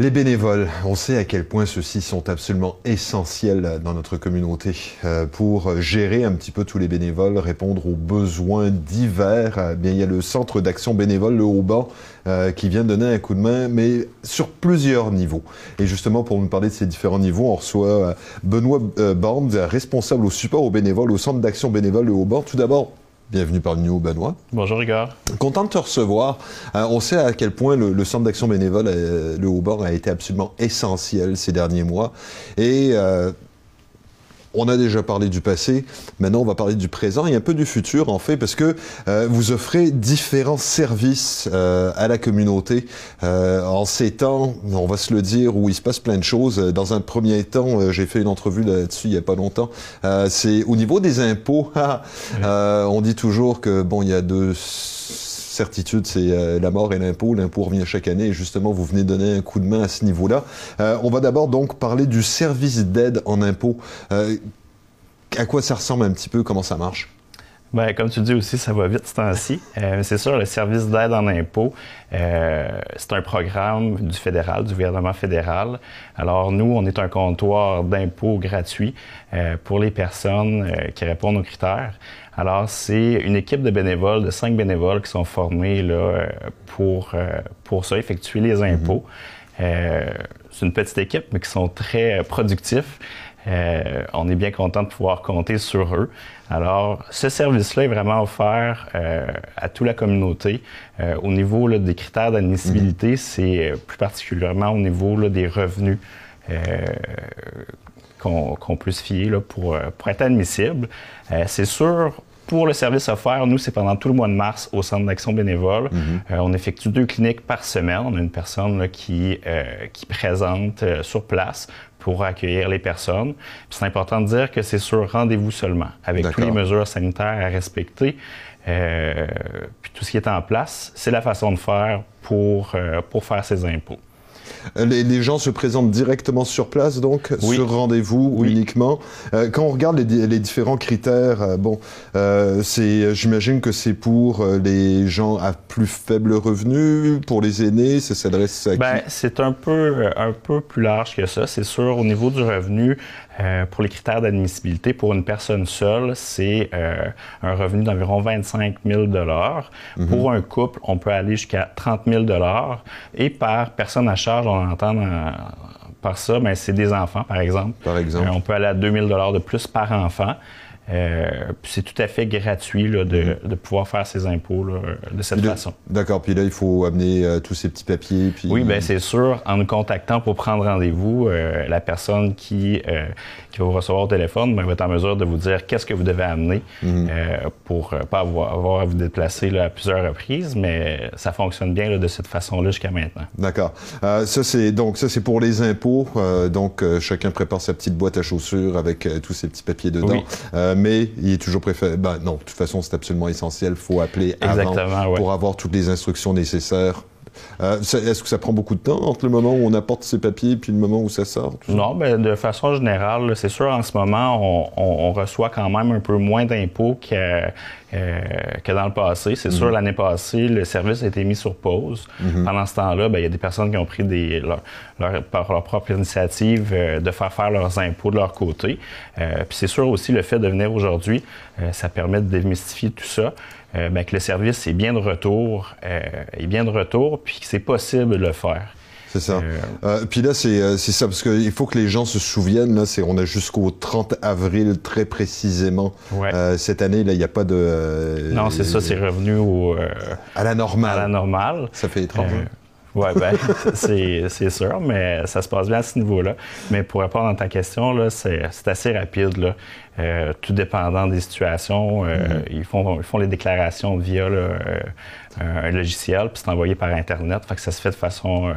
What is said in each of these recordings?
Les bénévoles, on sait à quel point ceux-ci sont absolument essentiels dans notre communauté euh, pour gérer un petit peu tous les bénévoles, répondre aux besoins divers. Euh, bien, il y a le centre d'action bénévole, le Haut-Bas, euh, qui vient donner un coup de main, mais sur plusieurs niveaux. Et justement, pour nous parler de ces différents niveaux, on reçoit Benoît Bande, responsable au support aux bénévoles au centre d'action bénévole, le Haut-Bas. Tout d'abord, Bienvenue parmi nous, Benoît. Bonjour, Igor. Content de te recevoir. Euh, on sait à quel point le, Centre d'action bénévole, euh, le Haut-Bord, a été absolument essentiel ces derniers mois. Et euh, on a déjà parlé du passé, maintenant on va parler du présent et un peu du futur en fait, parce que euh, vous offrez différents services euh, à la communauté euh, en ces temps, on va se le dire, où il se passe plein de choses. Dans un premier temps, j'ai fait une entrevue là-dessus il n'y a pas longtemps. c'est au niveau des impôts. on dit toujours que bon, il y a deux certitude, c'est euh, la mort et l'impôt. L'impôt revient chaque année et justement, vous venez donner un coup de main à ce niveau-là. Euh, on va d'abord donc parler du service d'aide en impôt. Euh, à quoi ça ressemble un petit peu? Comment ça marche? Bien, comme tu dis aussi, ça va vite ce temps-ci. c'est sûr, le service d'aide en impôt, c'est un programme du fédéral, du gouvernement fédéral. Alors, nous, on est un comptoir d'impôt gratuit pour les personnes qui répondent aux critères. Alors, c'est une équipe de bénévoles, de cinq bénévoles qui sont formés là, euh, pour, euh, pour ça, effectuer les mhm. impôts. Euh, c'est une petite équipe, mais qui sont très productifs. on est bien content de pouvoir compter sur eux. Alors, ce service-là est vraiment offert à toute la communauté. au niveau des critères d'admissibilité, mhm. c'est plus particulièrement au niveau des revenus qu'on puisse fier là, pour, pour, être admissible. c'est sûr, pour le service offert, nous, c'est pendant tout le mois de mars au Centre d'action bénévole. Mhm. Euh, on effectue deux cliniques par semaine. On a une personne qui, euh, qui présente euh, sur place pour accueillir les personnes. C'est important de dire que c'est sur rendez-vous seulement, avec toutes les mesures sanitaires à respecter. puis tout ce qui est en place, c'est la façon de faire pour, pour faire ses impôts. Euh, les, gens se présentent directement sur place, donc, sur rendez-vous uniquement. Euh, quand on regarde les, différents critères, euh, bon, c'est, j'imagine que c'est pour les gens à plus faible revenu, pour les aînés, ça s'adresse à ben, C'est un peu, un peu plus large que ça. C'est sûr, au niveau du revenu, euh, pour les critères d'admissibilité, pour une personne seule, c'est euh, un revenu d'environ 25 000 mhm. Pour un couple, on peut aller jusqu'à 30 000 Et par personne à charge, on entend par ça, mais c'est des enfants, par exemple. Par exemple. Euh, on peut aller à 2 000 de plus par enfant. Euh, c'est tout à fait gratuit là, de, mm-hmm. de, pouvoir faire ses impôts là, de cette façon. D'accord. Puis là, il faut amener euh, tous ces petits papiers. Puis... Oui, bien c'est sûr. En nous contactant pour prendre rendez-vous, euh, la personne qui, qui va vous recevoir au téléphone ben, va être en mesure de vous dire qu'est-ce que vous devez amener mm-hmm. pour pas avoir, avoir, à vous déplacer là, à plusieurs reprises, mais ça fonctionne bien là, de cette façon-là jusqu'à maintenant. D'accord. ça c'est donc ça c'est pour les impôts. donc chacun prépare sa petite boîte à chaussures avec tous ces petits papiers dedans. Oui. Euh, mais il est toujours préféré. Ben, non, de toute façon, c'est absolument essentiel. Il faut appeler avant pour avoir toutes les instructions nécessaires euh, est-ce que ça prend beaucoup de temps entre le moment où on apporte ses papiers et le moment où ça sort? non, mais de façon générale, c'est sûr, en ce moment, on, reçoit quand même un peu moins d'impôts que, euh, que dans le passé. C'est sûr, mhm. l'année passée, le service a été mis sur pause. Mhm. Pendant ce temps-là, ben, il y a des personnes qui ont pris des, leur, par leur propre initiative euh, de faire faire leurs impôts de leur côté. puis c'est sûr aussi, le fait de venir aujourd'hui, ça permet de démystifier tout ça. Euh, ben, que le service est bien de retour, euh, est bien de retour, puis que c'est possible de le faire. C'est ça. Euh, puis là, c'est ça, parce qu'il faut que les gens se souviennent, là, c'est on a jusqu'au 30 avril très précisément. cette année, là, il n'y a pas de... non, c'est ça, c'est revenu au... à la normale. À la normale. Ça fait étrange. Oui, ben, c'est sûr, mais ça se passe bien à ce niveau-là. Mais pour répondre à ta question, c'est assez rapide. Là. Euh, tout dépendant des situations, euh, mm-hmm. ils, font, ils font les déclarations via euh, un logiciel, puis c'est envoyé par Internet. Fait que ça se fait de façon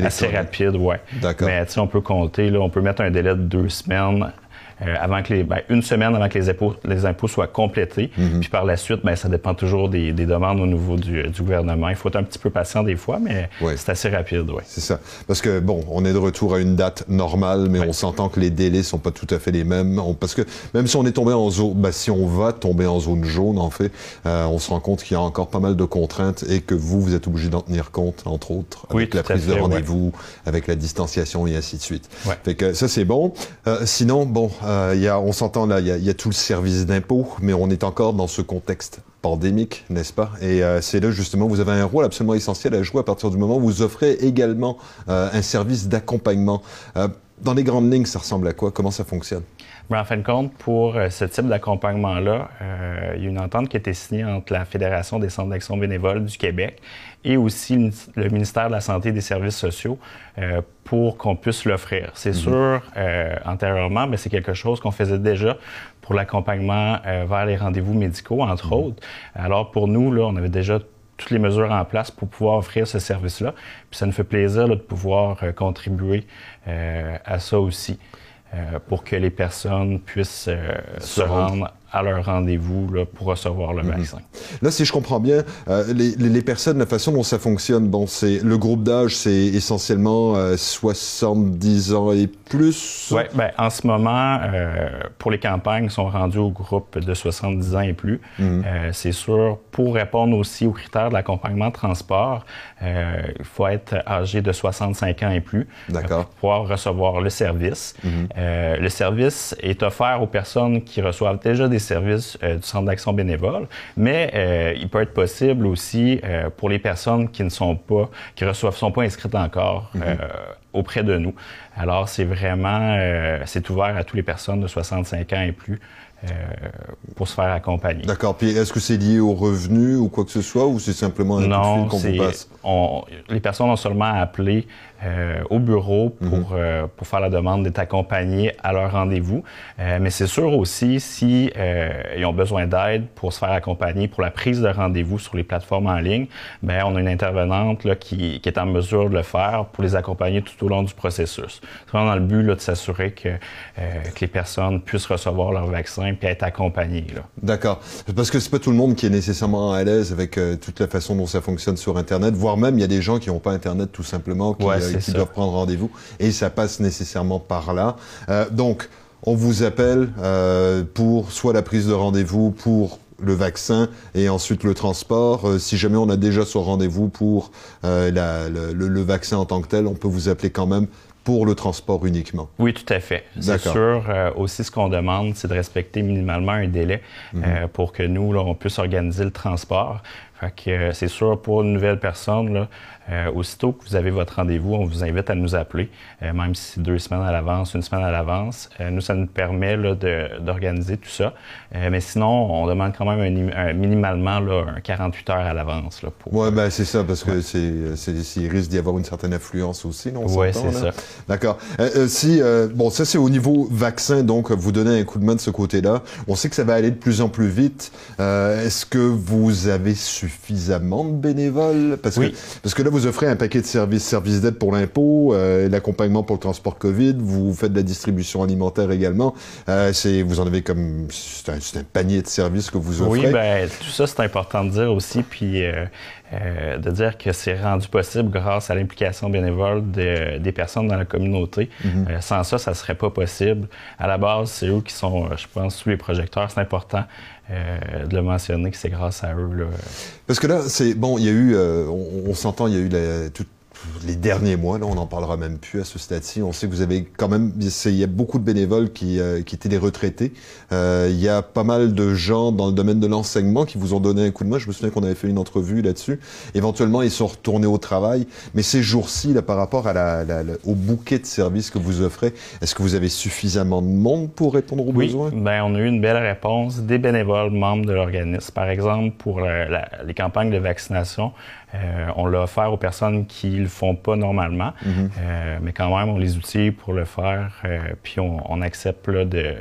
assez rapide, ouais. D'accord. Mais on peut compter, là, on peut mettre un délai de deux semaines avant que les, ben, une semaine avant que les impôts, les impôts soient complétés. Mhm. Puis par la suite, ben, ça dépend toujours des, des demandes au niveau du, du, gouvernement. Il faut être un petit peu patient des fois, mais c'est assez rapide, oui. C'est ça. Parce que, bon, on est de retour à une date normale, mais on s'entend que les délais sont pas tout à fait les mêmes. parce que même si on est tombé en zone, ben, si on va tomber en zone jaune, en fait, euh, on se rend compte qu'il y a encore pas mal de contraintes et que vous, vous êtes obligé d'en tenir compte, entre autres, avec la prise de rendez-vous, avec la distanciation et ainsi de suite. Fait que ça, c'est bon. Euh, sinon, bon, euh, on s'entend là, il y, y, a tout le service d'impôt, mais on est encore dans ce contexte pandémique, n'est-ce pas? Et euh, c'est là, justement, vous avez un rôle absolument essentiel à jouer à partir du moment où vous offrez également euh, un service d'accompagnement. Dans les grandes lignes, ça ressemble à quoi? Comment ça fonctionne? en fin de compte, pour euh, ce type d'accompagnement-là, euh, il y a une entente qui a été signée entre la Fédération des centres d'action bénévole du Québec et aussi le ministère de la Santé et des Services sociaux euh, pour qu'on puisse l'offrir. C'est mm-hmm. sûr, euh, antérieurement, mais c'est quelque chose qu'on faisait déjà pour l'accompagnement vers les rendez-vous médicaux, entre mm-hmm. autres. Alors pour nous, là, on avait déjà toutes les mesures en place pour pouvoir offrir ce service-là. Puis ça nous fait plaisir là, de pouvoir euh, contribuer euh, à ça aussi. Euh, pour que les personnes puissent euh, se rendre à leur rendez-vous pour recevoir le mhm. vaccin. Là, si je comprends bien, euh, les, les, personnes, la façon dont ça fonctionne, bon, c'est le groupe d'âge, c'est essentiellement 70 ans et plus. Oui, ben, en ce moment, pour les campagnes, ils sont rendus au groupe de 70 ans et plus. Mhm. c'est sûr, pour répondre aussi aux critères de l'accompagnement de transport, il faut être âgé de 65 ans et plus pour pouvoir recevoir le service. Mhm. Euh, le service est offert aux personnes qui reçoivent déjà des services euh, du Centre d'action bénévole, mais euh, il peut être possible aussi pour les personnes qui ne sont pas, qui reçoivent, sont pas inscrites encore mhm. Auprès de nous. Alors, c'est vraiment, c'est ouvert à toutes les personnes de 65 ans et plus. pour se faire accompagner. D'accord. Puis est-ce que c'est lié aux revenus ou quoi que ce soit, ou c'est simplement un non, qu'on vous passe? On, les personnes ont seulement à appeler euh, au bureau pour, mhm. euh, pour faire la demande d'être accompagnés à leur rendez-vous. Euh, mais c'est sûr aussi, si ils ont besoin d'aide pour se faire accompagner pour la prise de rendez-vous sur les plateformes en ligne, bien, on a une intervenante là, qui, qui, est en mesure de le faire pour les accompagner tout au long du processus. C'est vraiment dans le but là, de s'assurer que, que les personnes puissent recevoir leur vaccin puis être accompagnées. D'accord. Parce que c'est pas tout le monde qui est nécessairement à l'aise avec toute la façon dont ça fonctionne sur Internet, voire même il y a des gens qui n'ont pas Internet tout simplement, qui, qui doivent prendre rendez-vous. Et ça passe nécessairement par là. Euh, donc, on vous appelle euh, pour soit la prise de rendez-vous pour le vaccin et ensuite le transport. Euh, si jamais on a déjà son rendez-vous pour euh, la, le, le, vaccin en tant que tel, on peut vous appeler quand même pour le transport uniquement. Oui, tout à fait. C'est sûr. Euh, aussi, ce qu'on demande, c'est de respecter minimalement un délai mhm. euh, pour que nous, là, on puisse organiser le transport. Fait que euh, c'est sûr, pour une nouvelle personne, là, euh, aussitôt que vous avez votre rendez-vous, on vous invite à nous appeler, euh, même si c'est deux semaines à l'avance, une semaine à l'avance. Euh, nous, ça nous permet d'organiser tout ça. mais sinon, on demande quand même un, minimalement là, un 48 heures à l'avance. Oui, ben, c'est ça, parce que c'est, il risque d'y avoir une certaine affluence aussi, non? Oui, c'est ça. D'accord. si, bon, ça, c'est au niveau vaccin, donc, vous donnez un coup de main de ce côté-là. On sait que ça va aller de plus en plus vite. Est-ce que vous avez suffisamment de bénévoles? Parce que, parce que là, vous offrez un paquet de services, services d'aide pour l'impôt, euh, l'accompagnement pour le transport COVID, vous faites de la distribution alimentaire également. Euh, c'est, vous en avez comme, c'est un, panier de services que vous offrez. Oui, ben tout ça c'est important de dire aussi, puis euh, euh, de dire que c'est rendu possible grâce à l'implication bénévole de, des personnes dans la communauté. Mm-hmm. sans ça, ça serait pas possible. À la base, c'est eux qui sont, je pense, sous les projecteurs. C'est important. Euh, de le mentionner que c'est grâce à eux. Là. Parce que là, c'est bon, il y a eu, euh, on, s'entend, il y a eu la, toute les derniers mois, là, on n'en parlera même plus à ce stade-ci. On sait que vous avez quand même, il y a beaucoup de bénévoles qui, euh, qui étaient des retraités. Euh, il y a pas mal de gens dans le domaine de l'enseignement qui vous ont donné un coup de main. Je me souviens qu'on avait fait une entrevue là-dessus. Éventuellement, ils sont retournés au travail. Mais ces jours-ci, là, par rapport à la, au bouquet de services que vous offrez, est-ce que vous avez suffisamment de monde pour répondre aux oui, besoins? Ben, on a eu une belle réponse des bénévoles membres de l'organisme. Par exemple, pour les campagnes de vaccination, on l'a offert aux personnes qui le font pas normalement, Mhm. mais quand même, on les outille pour le faire, puis on, accepte là, de,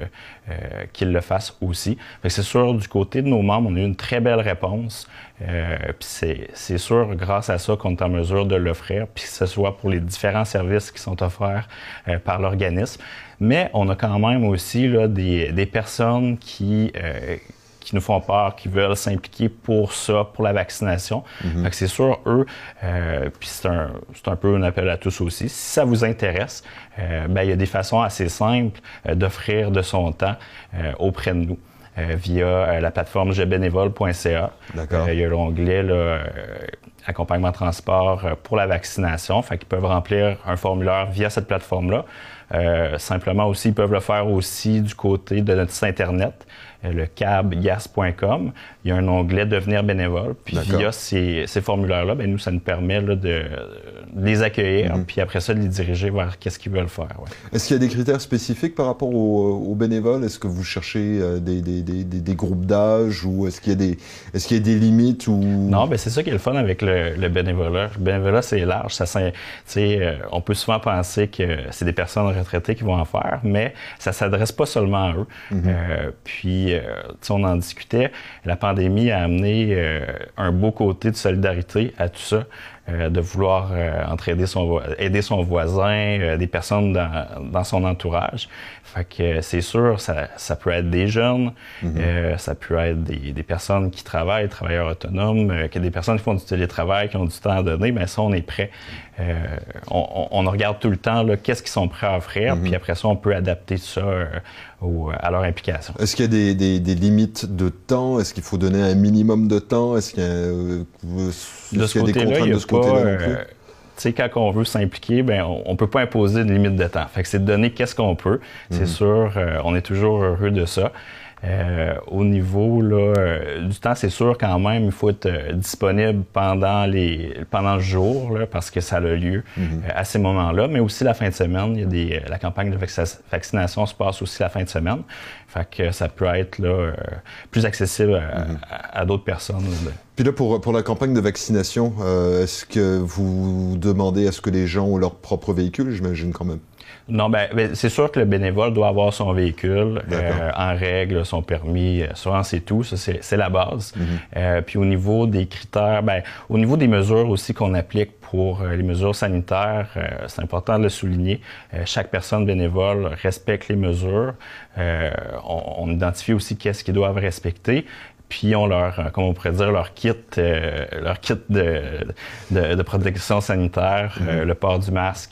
qu'ils le fassent aussi. c'est sûr, du côté de nos membres, on a eu une très belle réponse. puis c'est sûr, grâce à ça, qu'on est en mesure de l'offrir, puis que ce soit pour les différents services qui sont offerts par l'organisme. Mais on a quand même aussi là, des, des personnes qui, euh, qui nous font peur, qui veulent s'impliquer pour ça, pour la vaccination. Mm c'est sûr, eux, euh, puis c'est un, un, peu un appel à tous aussi. Si ça vous intéresse, euh, ben, il y a des façons assez simples euh, d'offrir de son temps auprès de nous. via la plateforme jebénévole.ca. il y a l'onglet accompagnement transport pour la vaccination. Fait qu'ils peuvent remplir un formulaire via cette plateforme-là. Simplement aussi, ils peuvent le faire aussi du côté de notre site Internet, le cabgas.com. Il y a un onglet Devenir bénévole. Puis via ces, formulaires-là, ben, nous, ça nous permet de, les accueillir, mhm. puis après ça, de les diriger vers qu'est-ce qu'ils veulent faire. Est-ce qu'il y a des critères spécifiques par rapport aux, bénévoles? Est-ce que vous cherchez euh, des, des, des, des groupes d'âge ou est-ce qu'il y, a des, est-ce qu'il y a des limites? Ou... Non, ben c'est ça qui est le fun avec le, le bénévolat. Le bénévolat, c'est large. Ça, on peut souvent penser que c'est des personnes retraités qui vont en faire, mais ça s'adresse pas seulement à eux. Mhm. euh, puis, euh, on en discutait. La pandémie a amené euh, un beau côté de solidarité à tout ça. Euh, de vouloir euh, entraider son, aider son voisin, euh, des personnes dans, dans, son entourage. Fait que c'est sûr, ça, ça, peut être des jeunes, mm-hmm. ça peut être des, des, personnes qui travaillent, travailleurs autonomes, que des personnes qui font du télétravail, qui ont du temps à donner, mais ça, on est prêt. On, on, regarde tout le temps qu'est-ce qu'ils sont prêts à offrir, mm-hmm. puis après ça, on peut adapter ça au, à leur implication. Est-ce qu'il y a des, des, des, limites de temps? Est-ce qu'il faut donner un minimum de temps? Est-ce qu'il y a, de ce côté-là, y euh, tu sais, quand on veut s'impliquer, ben on, ne peut pas imposer une limite de temps. Fait que c'est de donner qu'est-ce qu'on peut. C'est mhm. sûr, euh, on est toujours heureux de ça. Euh, au niveau là, du temps, c'est sûr quand même, il faut être disponible pendant les pendant le jour là, parce que ça a lieu mhm. à ces moments-là, mais aussi la fin de semaine. Il y a des, la campagne de vaccination se passe aussi la fin de semaine. Fait que ça peut être là, plus accessible à, mhm. à d'autres personnes. Puis là, pour, pour la campagne de vaccination, euh, est-ce que vous demandez à ce que les gens ont leur propre véhicule, j'imagine quand même? Non, ben, ben, c'est sûr que le bénévole doit avoir son véhicule euh, en règle, son permis, souvent c'est tout, ça c'est la base. Mhm. euh, puis au niveau des critères, ben, au niveau des mesures aussi qu'on applique pour euh, les mesures sanitaires, euh, c'est important de le souligner. chaque personne bénévole respecte les mesures. On, on, identifie aussi qu'est-ce qu'ils doivent respecter puis ils ont leur, euh, comment on pourrait dire, leur kit, euh, leur kit de, de, de protection sanitaire, euh, mhm. le port du masque.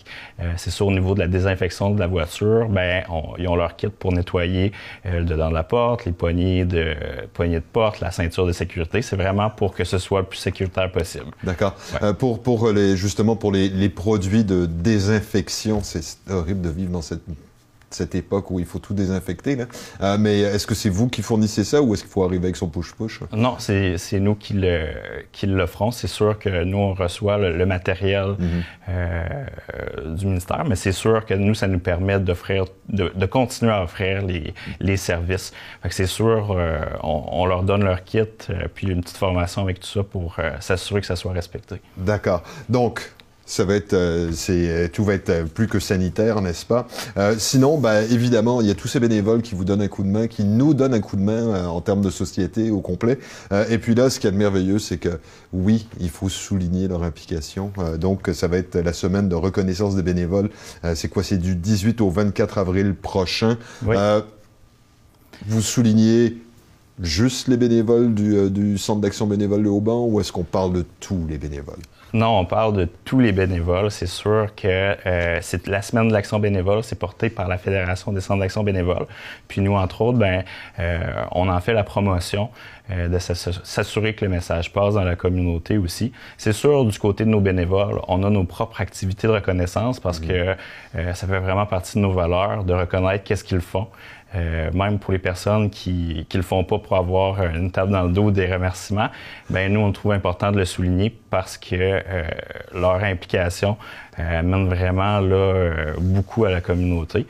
c'est sûr, au niveau de la désinfection de la voiture, ben, ils ont leur kit pour nettoyer le dedans de la porte, les poignées de, poignées de porte, la ceinture de sécurité. C'est vraiment pour que ce soit le plus sécuritaire possible. D'accord. pour, pour les, justement, pour les, les produits de désinfection, c'est horrible de vivre dans cette cette époque où il faut tout désinfecter. Là. Euh, mais est-ce que c'est vous qui fournissez ça ou est-ce qu'il faut arriver avec son push-push? Non, c'est nous qui le qui l'offrons. C'est sûr que nous, on reçoit le, matériel mhm. euh, du ministère, mais c'est sûr que nous, ça nous permet d'offrir, de, de, continuer à offrir les, les services. c'est sûr, euh, on, on, leur donne leur kit, puis une petite formation avec tout ça pour s'assurer que ça soit respecté. D'accord. Donc, ça va être, euh, c'est, euh, tout va être euh, plus que sanitaire, n'est-ce pas? Sinon, bah, évidemment, il y a tous ces bénévoles qui vous donnent un coup de main, qui nous donnent un coup de main en termes de société au complet. et puis là, ce qui est merveilleux, c'est que oui, il faut souligner leur implication. donc, ça va être la semaine de reconnaissance des bénévoles. c'est quoi? C'est du 18 au 24 avril prochain. vous soulignez juste les bénévoles du, du Centre d'action bénévole de Auban ou est-ce qu'on parle de tous les bénévoles? Non, on parle de tous les bénévoles. C'est sûr que euh, c'est la semaine de l'action bénévole, c'est porté par la Fédération des centres d'action bénévole. Puis nous, entre autres, ben, euh, on en fait la promotion euh, de s'assurer que le message passe dans la communauté aussi. C'est sûr, du côté de nos bénévoles, on a nos propres activités de reconnaissance parce mmh. que ça fait vraiment partie de nos valeurs de reconnaître qu'est-ce qu'ils font. Euh, même pour les personnes qui ne le font pas pour avoir une table dans le dos des remerciements, ben nous, on trouve important de le souligner parce que euh, leur implication euh, amène vraiment là, beaucoup à la communauté.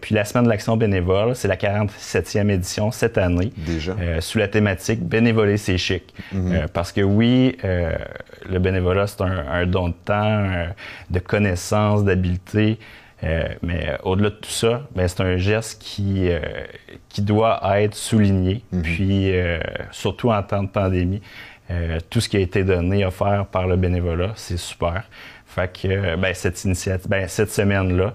Puis la Semaine de l'action bénévole, c'est la 47e édition cette année. Déjà. sous la thématique Bénévoler, c'est chic. Mhm. parce que oui, le bénévolat, c'est un, un, don de temps, de connaissances, d'habiletés. Euh, mais euh, au-delà de tout ça, ben, c'est un geste qui, euh, qui doit être souligné. Mhm. Puis, surtout en temps de pandémie, tout ce qui a été donné, offert par le bénévolat, c'est super. Fait que ben, cette initiative, ben, cette semaine-là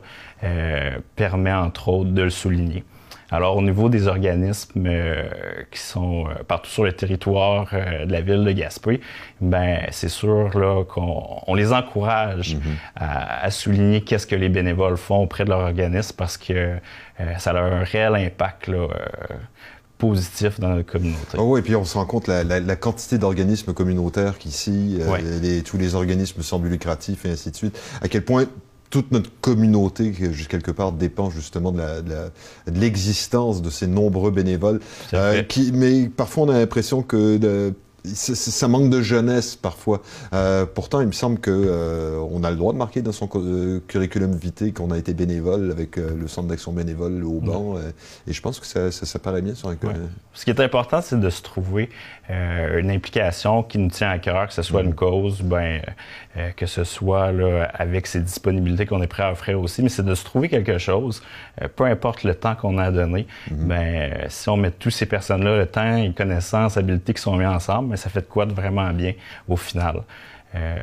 permet entre autres de le souligner. Alors, au niveau des organismes euh, qui sont euh, partout sur le territoire euh, de la ville de Gaspé, ben c'est sûr là qu'on les encourage mm-hmm. à, souligner qu'est-ce que les bénévoles font auprès de leur organisme parce que ça a un réel impact là, positif dans la communauté. Oh oui, et puis on se rend compte la, la, quantité d'organismes communautaires qu'ici, tous les organismes semblent lucratifs et ainsi de suite, à quel point toute notre communauté, quelque part, dépend justement de l'existence de, de, ces nombreux bénévoles. Euh, qui, mais parfois, on a l'impression que de, ça manque de jeunesse parfois. Euh, pourtant, il me semble que euh, on a le droit de marquer dans son euh, curriculum vitae qu'on a été bénévole avec le centre d'action bénévole au banc. et je pense que ça, ça, paraît bien sur un Ce qui est important, c'est de se trouver une implication qui nous tient à cœur, que ce soit une cause, ben, que ce soit là, avec ses disponibilités qu'on est prêt à offrir aussi, mais c'est de se trouver quelque chose, peu importe le temps qu'on a donné. Mm-hmm. ben, si on met tous ces personnes-là, le temps, les connaissances, habiletés qui sont mis ensemble, mais ça fait de quoi de vraiment bien au final. Euh,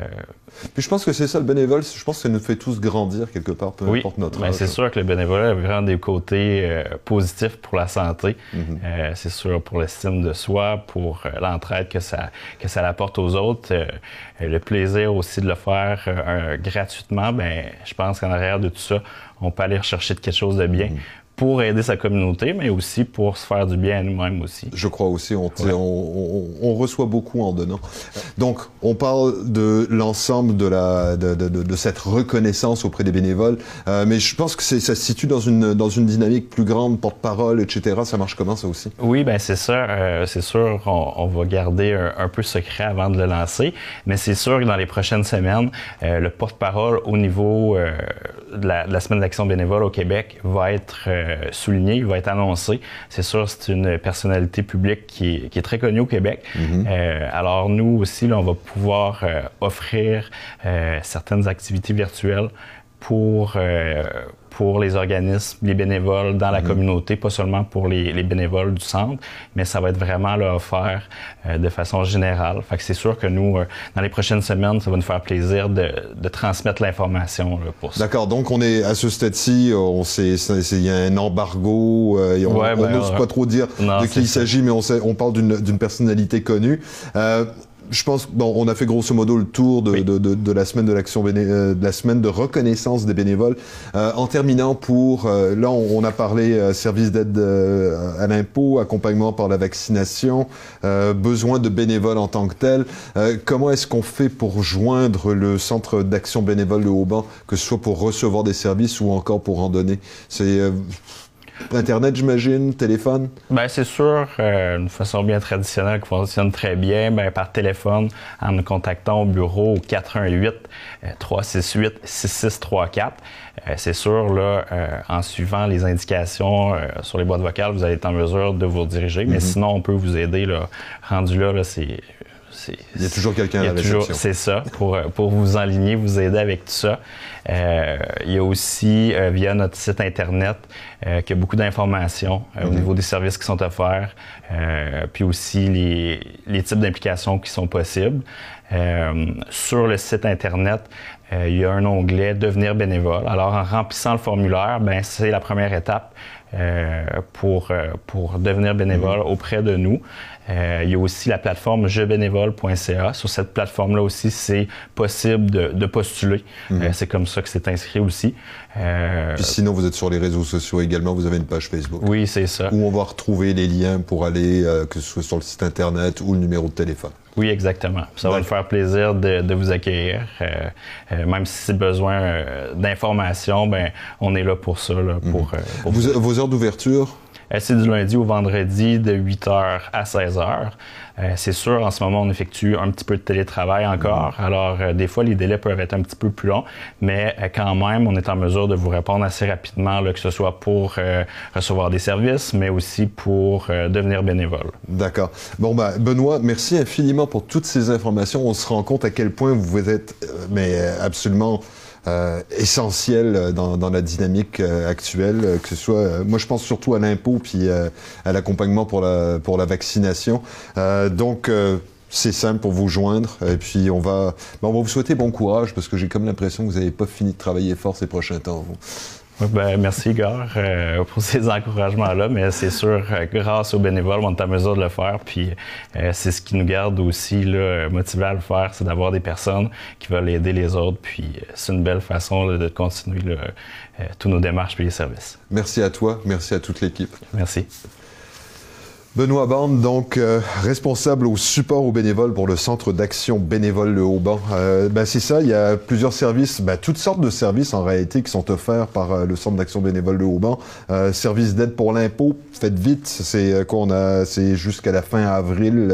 Puis je pense que c'est ça le bénévole, je pense que ça nous fait tous grandir quelque part, peu importe notre ben, C'est sûr que le bénévolat a vraiment des côtés euh, positifs pour la santé. Mm-hmm. Euh, c'est sûr pour l'estime de soi, pour l'entraide que ça, que ça apporte aux autres. le plaisir aussi de le faire gratuitement, ben, je pense qu'en arrière de tout ça, on peut aller rechercher quelque chose de bien. Mm-hmm pour aider sa communauté, mais aussi pour se faire du bien à nous-mêmes aussi. Je crois aussi, on, on, on, reçoit beaucoup en donnant. Donc, on parle de l'ensemble de, la, de, de, de, cette reconnaissance auprès des bénévoles, euh, mais je pense que ça se situe dans une, dans une dynamique plus grande, porte-parole, etc. Ça marche comment, ça aussi? Oui, ben c'est ça. Euh, c'est sûr, on, on, va garder un, peu secret avant de le lancer, mais c'est sûr que dans les prochaines semaines, euh, le porte-parole au niveau euh, de la, de, la, Semaine d'action bénévole au Québec va être euh, souligné, il va être annoncé. C'est sûr, c'est une personnalité publique qui est, très connue au Québec. Mm-hmm. Euh, alors nous aussi, là, on va pouvoir euh, offrir certaines activités virtuelles pour pour les organismes, les bénévoles dans la mhm. communauté, pas seulement pour les, les, bénévoles du centre, mais ça va être vraiment là, offert euh, de façon générale. Fait que c'est sûr que nous, euh, dans les prochaines semaines, ça va nous faire plaisir de, de transmettre l'information pour ça. D'accord. Donc, on est à ce stade-ci, on sait, il y a un embargo, euh, et on ben, n'ose pas trop dire de qui il s'agit, mais on, sait, on parle d'une personnalité connue je pense bon, on a fait grosso modo le tour de, de, de, de la semaine de l'action euh, de la semaine de reconnaissance des bénévoles. Euh, en terminant pour euh, là, on, a parlé euh, service d'aide à l'impôt, accompagnement par la vaccination, besoin de bénévoles en tant que tel. comment est-ce qu'on fait pour joindre le centre d'action bénévole de Auban, que ce soit pour recevoir des services ou encore pour en donner? C'est Internet, j'imagine, téléphone? Bien, c'est sûr, euh, une façon bien traditionnelle qui fonctionne très bien, ben, par téléphone, en nous contactant au bureau au 418-368-6634. Euh, c'est sûr, là, euh, en suivant les indications euh, sur les boîtes vocales, vous allez être en mesure de vous diriger. Mais mm-hmm. sinon, on peut vous aider. Là. Rendu là, là c'est il y a toujours quelqu'un à la. C'est ça, pour, pour vous enligner, vous aider avec tout ça. Euh, il y a aussi, euh, via notre site Internet, euh, qu'il y a beaucoup d'informations au mhm. niveau des services qui sont offerts, puis aussi les, les types d'implications qui sont possibles. sur le site Internet, il y a un onglet Devenir bénévole. Alors, en remplissant le formulaire, ben, c'est la première étape pour, pour devenir bénévole mhm. auprès de nous. Euh, il y a aussi la plateforme jebénévole.ca. Sur cette plateforme-là aussi, c'est possible de, de postuler. Mhm. Euh, c'est comme ça que c'est inscrit aussi. Euh, Puis sinon, vous êtes sur les réseaux sociaux également. Vous avez une page Facebook. Oui, c'est ça. Où on va retrouver les liens pour aller, euh, que ce soit sur le site Internet ou le numéro de téléphone. Oui, exactement. Ça va nous faire plaisir de, de vous accueillir. Euh, euh même si c'est besoin euh, d'informations, ben on est là pour ça. Là, pour, mhm. pour vos heures d'ouverture? C'est du lundi au vendredi de 8h à 16h. c'est sûr, en ce moment, on effectue un petit peu de télétravail encore. Mm-hmm. Alors, des fois, les délais peuvent être un petit peu plus longs, mais quand même, on est en mesure de vous répondre assez rapidement, que ce soit pour recevoir des services, mais aussi pour devenir bénévole. D'accord. Bon, ben, Benoît, merci infiniment pour toutes ces informations. On se rend compte à quel point vous êtes mais absolument euh, essentiel dans, dans, la dynamique euh, actuelle, euh, que ce soit, moi je pense surtout à l'impôt puis à l'accompagnement pour la, pour la vaccination. donc, c'est simple pour vous joindre. Et puis, on va, ben, on va vous souhaiter bon courage parce que j'ai comme l'impression que vous n'avez pas fini de travailler fort ces prochains temps. Ben, merci, Igor, euh, pour ces encouragements-là. Mais c'est sûr, euh, grâce aux bénévoles, on est en mesure de le faire. Puis euh, c'est ce qui nous garde aussi là, motivés à le faire, c'est d'avoir des personnes qui veulent aider les autres. Puis c'est une belle façon de continuer tous nos démarches et les services. Merci à toi. Merci à toute l'équipe. Merci. Benoît Bande, donc euh, responsable au support aux bénévoles pour le Centre d'action bénévole Le Haut-Banc. Euh, ben, c'est ça, il y a plusieurs services, ben, toutes sortes de services en réalité qui sont offerts par euh, le Centre d'action bénévole Le Haut-Banc. service d'aide pour l'impôt, faites vite, c'est qu'on a, c'est jusqu'à la fin avril.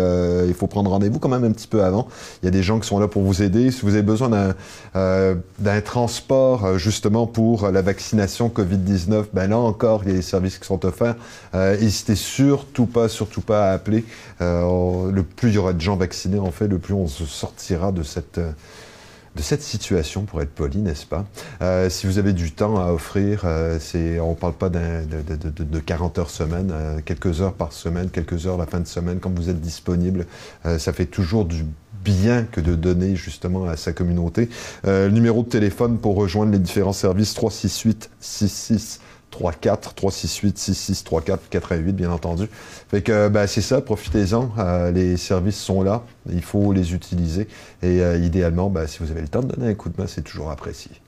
il faut prendre rendez-vous quand même un petit peu avant. Il y a des gens qui sont là pour vous aider. Si vous avez besoin d'un, d'un transport justement pour la vaccination Covid-19, ben là encore, il y a des services qui sont offerts. n'hésitez surtout pas surtout pas à appeler. Euh, le plus il y aura de gens vaccinés, en fait, le plus on se sortira de cette euh, de cette situation, pour être poli, n'est-ce pas? Euh, Si vous avez du temps à offrir, c'est, on ne parle pas de, 40 heures semaine, quelques heures par semaine, quelques heures la fin de semaine, quand vous êtes disponible, ça fait toujours du bien que de donner justement à sa communauté. le numéro de téléphone pour rejoindre les différents services 368 66 34 368 66 34 88 bien entendu. Fait que ben, c'est ça, profitez-en. Euh, les services sont là, il faut les utiliser et euh, idéalement, ben, si vous avez le temps de donner un coup de main, c'est toujours apprécié.